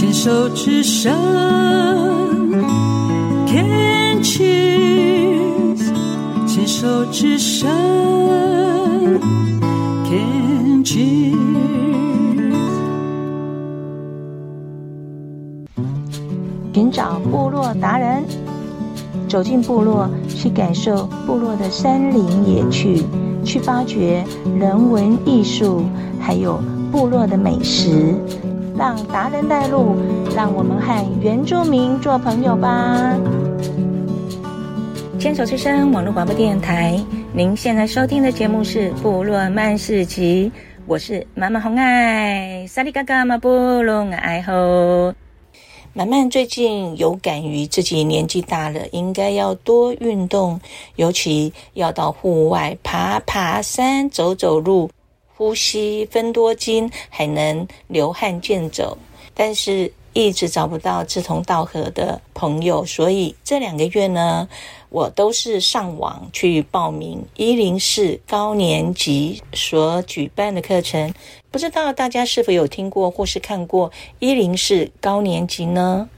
牵手之声，Can cheers，牵手之声，Can cheers。寻找部落达人，走进部落，去感受部落的山林野趣，去发掘人文艺术，还有部落的美食。让达人带路，让我们和原住民做朋友吧。牵手之声网络广播电台，您现在收听的节目是《部落漫市集》，我是妈妈红爱，萨利嘎嘎马布隆爱吼。满满最近有感于自己年纪大了，应该要多运动，尤其要到户外爬爬山、走走路。呼吸分多精，还能流汗健走，但是一直找不到志同道合的朋友，所以这两个月呢，我都是上网去报名一零四高年级所举办的课程。不知道大家是否有听过或是看过一零四高年级呢？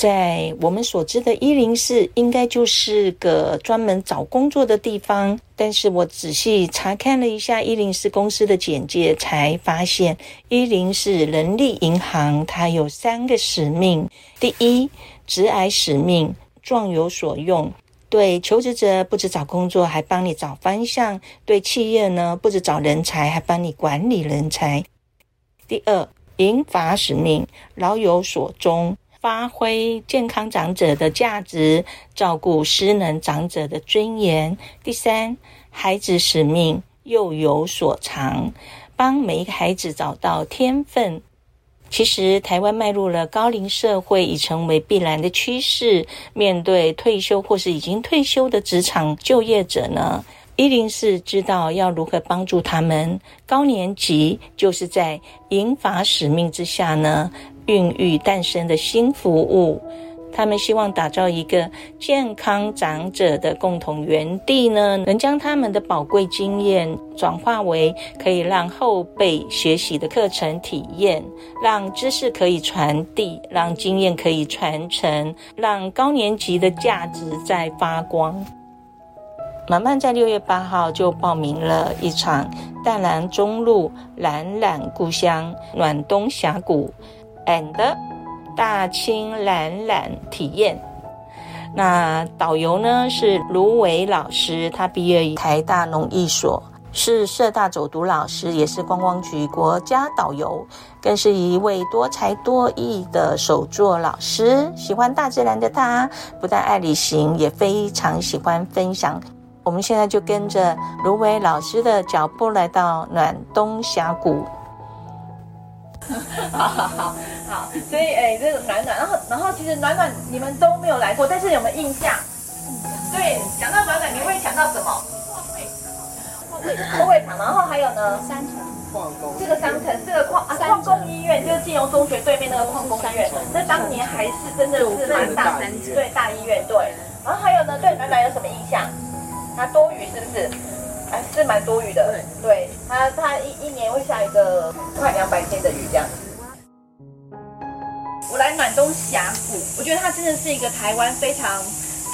在我们所知的一零四，应该就是个专门找工作的地方。但是我仔细查看了一下一零四公司的简介，才发现一零四人力银行它有三个使命：第一，职涯使命，壮有所用，对求职者不止找工作，还帮你找方向；对企业呢，不止找人才，还帮你管理人才。第二，银发使命，老有所终。发挥健康长者的价值，照顾失能长者的尊严。第三，孩子使命，幼有所长，帮每一个孩子找到天分。其实，台湾迈入了高龄社会，已成为必然的趋势。面对退休或是已经退休的职场就业者呢，一零四知道要如何帮助他们。高年级就是在银法使命之下呢。孕育诞生的新服务，他们希望打造一个健康长者的共同园地呢，能将他们的宝贵经验转化为可以让后辈学习的课程体验，让知识可以传递，让经验可以传承，让高年级的价值在发光。满满在六月八号就报名了一场淡兰中路懒懒故乡暖冬峡谷。and 大清蓝染体验，那导游呢是卢伟老师，他毕业于台大农艺所，是社大走读老师，也是观光局国家导游，更是一位多才多艺的手作老师。喜欢大自然的他，不但爱旅行，也非常喜欢分享。我们现在就跟着芦苇老师的脚步来到暖冬峡谷。好好好好，所以哎，这个暖暖，然后然后其实暖暖你们都没有来过，但是有没有印象？对，讲到暖暖，你会想到什么？货柜场，货柜场，然后还有呢？商城，矿工，这个商城，这个矿啊，矿工医院就是金融中学对面那个矿工医院，那当年还是真的是蛮大，对大医院，对。然后还有呢，对暖暖有什么印象？它多雨是不是？还是蛮多雨的，对，对它，它一一年会下一个快两百天的雨这样。我来暖冬峡谷，我觉得它真的是一个台湾非常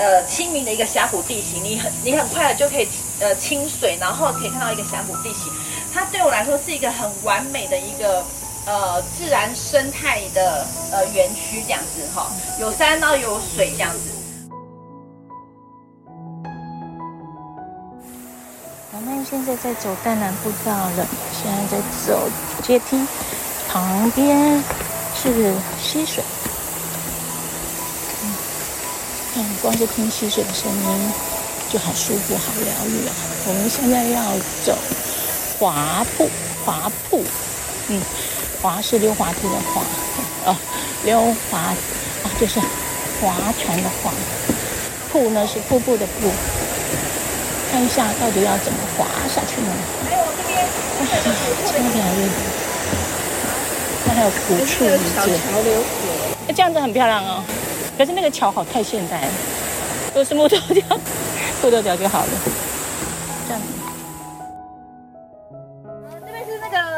呃亲民的一个峡谷地形，你很你很快的就可以呃清水，然后可以看到一个峡谷地形。它对我来说是一个很完美的一个呃自然生态的呃园区这样子哈，有山然后有水这样子。现在在走淡兰步道了，现在在走阶梯，旁边是溪水。嗯，看，光是听溪水的声音就好舒服、好疗愈啊！我们现在要走滑步，滑步，嗯，滑是溜滑梯的滑，哦，溜滑啊，就是划船的划，瀑呢是瀑布的瀑。看一下到底要怎么滑下去呢？这边，这边还有，它还有古树一节，潮流河，这样子很漂亮哦。可是那个桥好太现代了，都是木头桥，木头桥就好了。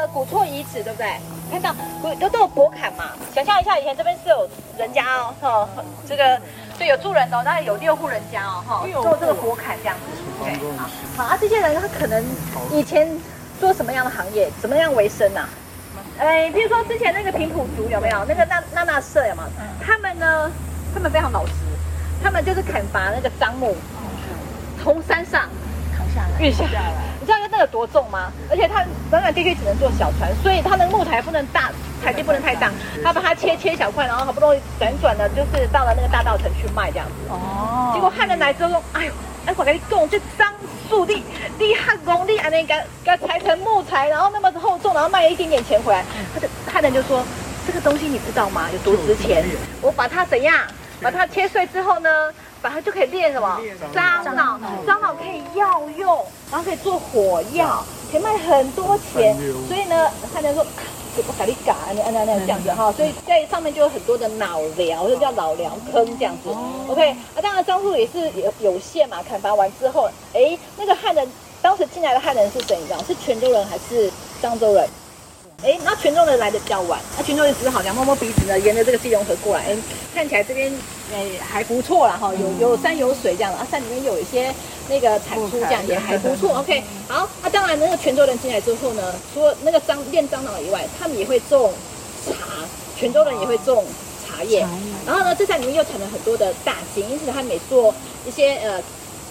古厝遗址，对不对？看到都都有博坎嘛？想象一下，以前这边是有人家哦，哈，这个对有住人哦，大概有六户人家哦，哈，做这个博坎这样子。对，好，好啊，这些人他可能以前做什么样的行业，怎么样为生啊？哎，比如说之前那个平埔族有没有？那个那那那社有没有？他们呢？他们非常老实，他们就是砍伐那个樟木，从山上扛下来，运下来。你知道那个多重吗？而且它短短地区只能坐小船，所以它的木材不能大，台地不能太大。他把它切切小块，然后好不容易辗转的，就是到了那个大稻城去卖这样子。哦。结果汉人来之后说：“哎呦，哎，我跟你讲，这樟树地地很功力，还能给给裁成木材，然后那么厚重，然后卖了一点点钱回来。”他就汉人就说：“这个东西你知道吗？有多值钱？我把它怎样？把它切碎之后呢？”把它就可以炼什么？樟脑，樟脑可以药用，然后可以做火药，可以卖很多钱。所以呢，汉人说，就不给你嘎，你按照那样这样子哈。所以在上面就有很多的脑疗，就叫脑疗坑这样子。OK，啊，当然樟树也是有有限嘛。砍伐完之后，哎，那个汉人当时进来的汉人是谁？你知道是泉州人还是漳州人？哎，那泉州人来的比较晚，那泉州人只是好像摸摸鼻子呢，沿着这个基隆河过来，哎，看起来这边哎还不错啦哈，有有山有水这样的，啊山里面有一些那个产出这样也还不错，OK，好，那当然那个泉州人进来之后呢，除了那个樟炼樟脑以外，他们也会种茶，泉州人也会种茶叶，然后呢，这山里面又产了很多的大金，因此他们也做一些呃。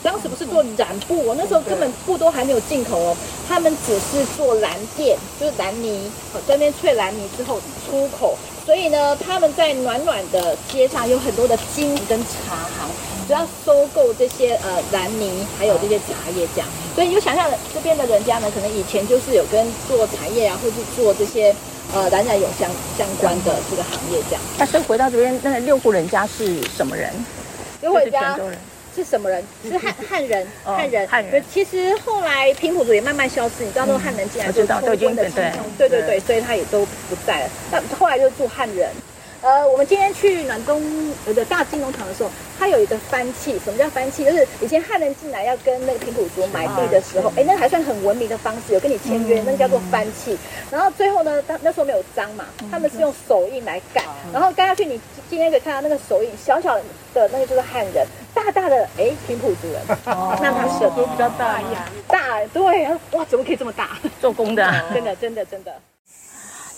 当时不是做染布，我那时候根本布都还没有进口哦，他们只是做蓝靛，就是蓝泥，好，在那边萃蓝泥之后出口，所以呢，他们在暖暖的街上有很多的金跟茶行，主要收购这些呃蓝泥，还有这些茶叶这样，所以你就想象这边的人家呢，可能以前就是有跟做茶叶啊，或是做这些呃染染有相相关的这个行业这样。那所以回到这边，那六户人家是什么人？六户人家。是什么人？是汉汉人，汉人。汉人。其实后来平埔族也慢慢消失，你知道那个汉人进来就通婚的情况，对对对，所以他也都不在了。那后来就住汉人。呃，我们今天去暖冬的大金农场的时候，它有一个番契。什么叫番契？就是以前汉人进来要跟那个平埔族买地的时候，哎，那个还算很文明的方式，有跟你签约，那个叫做番契。然后最后呢，他那时候没有章嘛，他们是用手印来盖。然后盖下去，你今天可以看到那个手印，小小的那个就是汉人，大大的哎平埔族人。哦，那他手都比较大呀，大对，哇，怎么可以这么大？做工的，真的真的真的，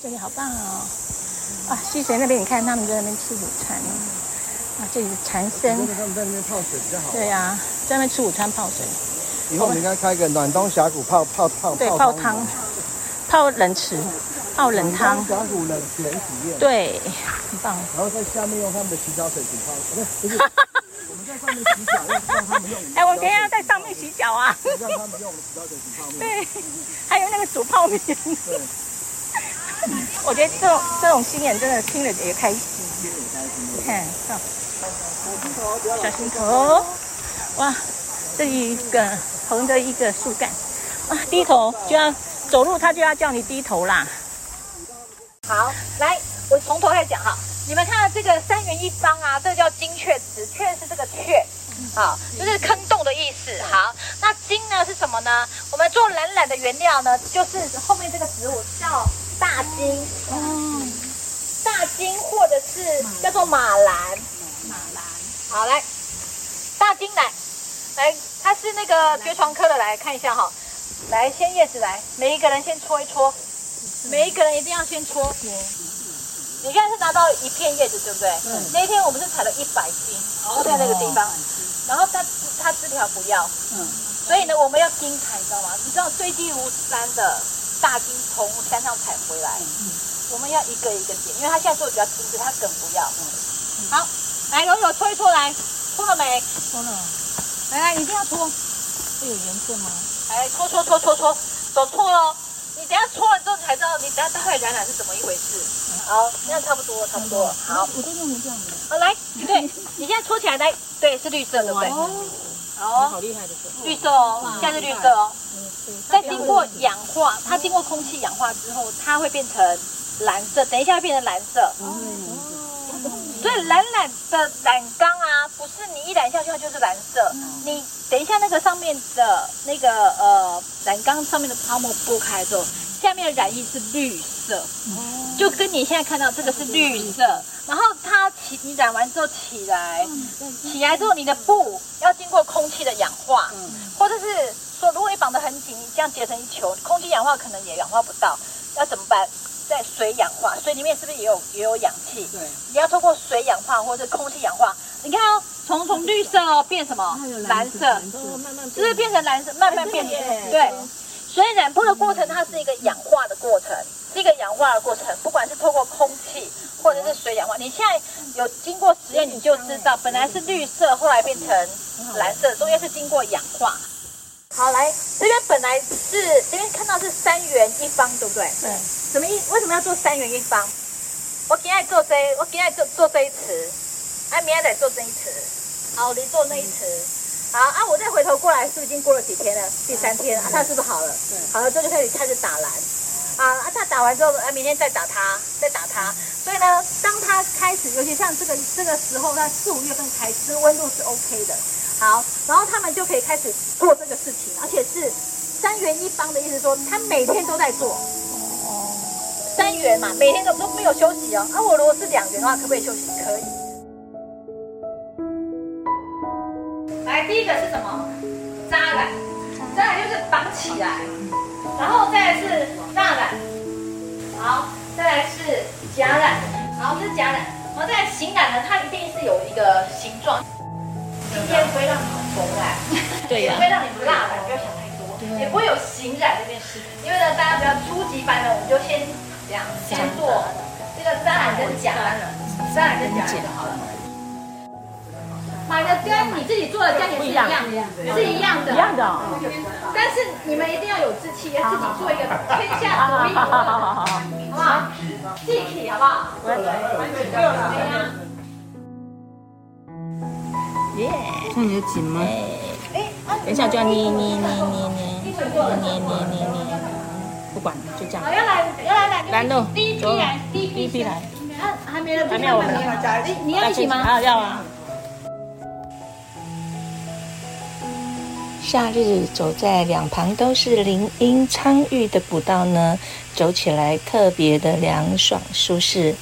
这里好棒哦。啊，溪水那边，你看他们在那边吃午餐。啊，这里是禅僧。他们在那边泡水比较好。对呀、啊，在那边吃午餐泡水。以后我们应该开一个暖冬峡谷泡泡泡。对，泡汤，泡冷池，泡冷汤。峡谷冷泉体验。对，很棒。然后在下面用他们的洗脚水洗泡。不是，我们在上面洗脚，让他们用。哎，我们等一下要在上面洗脚啊。让他们用我们洗脚水洗泡面。对，还有那个煮泡面。对。我觉得这种这种经验真的听了也开心。你看，小心头，哇，这一个横着一个树干，哇，低头就要走路，他就要叫你低头啦。好，来，我从头开始讲哈。你们看到这个三元一方啊，这个叫精确词，确是这个阙，好，就是坑洞的意思。好，那金呢是什么呢？我们做蓝染的原料呢，就是后面这个植物叫。大金，嗯，大金或者是叫做马兰，马兰，好来，大金来，来，它是那个爵床科的，来看一下哈，来，先叶子来，每一个人先搓一搓，每一个人一定要先搓。你现在是拿到一片叶子对不对？嗯。那一天我们是采了一百斤，然后在那个地方，然后它它枝条不要，嗯，所以呢我们要精采，你知道吗？你知道堆积如山的。大金从山上采回来，嗯，我们要一个一个剪，因为它现在做的比较精致，它梗不要。嗯，好，来揉揉搓一搓来，搓了没？搓了。来来，一定要搓。会有颜色吗？来搓搓搓搓搓，手搓喽。你等下搓了之后才知道，你等下待会染染是怎么一回事。好，现在差不多，差不多。好，我都用成这样的。好，来，对，你现在搓起来来，对，是绿色的，对不对？好，好厉害的绿色哦，现在是绿色哦。在经过氧化，它经过空气氧化之后，它会变成蓝色。等一下会变成蓝色。哦所以蓝染的染缸啊，不是你一染下去它就是蓝色。你等一下那个上面的那个呃染缸上面的泡沫剥开之后，下面的染液是绿色，就跟你现在看到这个是绿色。然后它起，你染完之后起来，起来之后你的布要经过空气的氧化，或者是说如果你绑得很紧，你这样结成一球，空气氧化可能也氧化不到，要怎么办？在水氧化，水里面是不是也有也有氧气？对，你要通过水氧化或者是空气氧化。你看哦，从从绿色哦变什么？蓝色，是不是变成蓝色？慢慢变成对。所以染布的过程，它是一个氧化的过程，是一个氧化的过程。不管是透过空气或者是水氧化，你现在有经过实验，你就知道，本来是绿色，后来变成蓝色，中间是经过氧化。好，来这边本来是这边看到是三元一方，对不对？对。什么意？为什么要做三元一方？我今天做这，我今天做做这一词，哎，明天再做这一词。好，你做那一词。好啊，我再回头过来，是不是已经过了几天了？第三天，啊，他是不是好了？对。好了，这就开始开始打蓝。啊啊，他打完之后，啊，明天再打他，再打他。所以呢，当他开始，尤其像这个这个时候，它四五月份开始，这个温度是 OK 的。好，然后他们就可以开始做这个事情，而且是三元一方的意思说，他每天都在做。哦。三元嘛，每天都都没有休息哦。啊，我如果是两元的话，可不可以休息？可以。第一个是什么？扎染，扎染就是绑起来，然后再来是蜡染，好，再来是夹染，好，这是夹染，然后再来型染呢，它一定是有一个形状。今天不会让你们缝染，对呀，也不会让你们蜡染，不要想太多，也不会有型染这件事，因为呢，大家比较初级班的，我们就先这样先做这个扎染跟夹染，扎染跟夹染就好了。买的跟你自己做的价钱是一样的，是一样的，一样的。但是你们一定要有志气，要自己做一个天下独一无二的，好不好？气体，好不好？耶，看你的紧吗？哎，等一下就要捏捏捏捏捏捏捏捏捏，不管了，就这样。要来，要来来，来喽，第一批来，第一批来。啊，还没人，还没有我们来。你你要一起吗？啊，要啊。夏日走在两旁都是林荫苍郁的步道呢，走起来特别的凉爽舒适。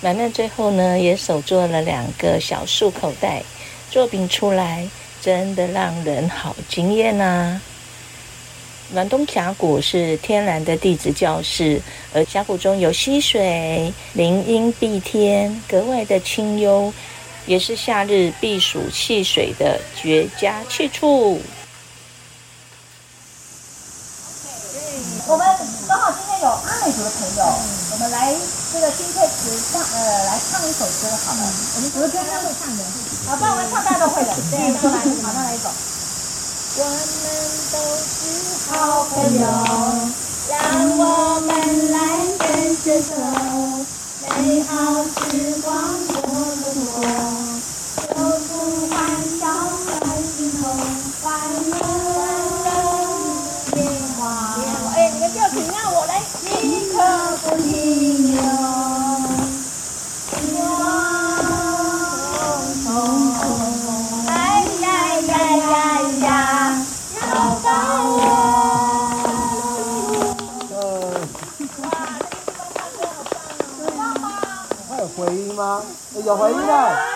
满满最后呢，也手做了两个小束口袋，作品出来真的让人好惊艳呐！暖冬峡谷是天然的地质教室，而峡谷中有溪水，林荫蔽天，格外的清幽，也是夏日避暑戏水的绝佳去处。我们刚好今天有阿美族的朋友，我们来这个金佩池唱，呃，来唱一首歌好了。我们昨天他会唱的，好，不然我们唱大家都会的。对，都来，马上来一首。我们都是好朋友，让我们来牵牵手，美好时光有回来！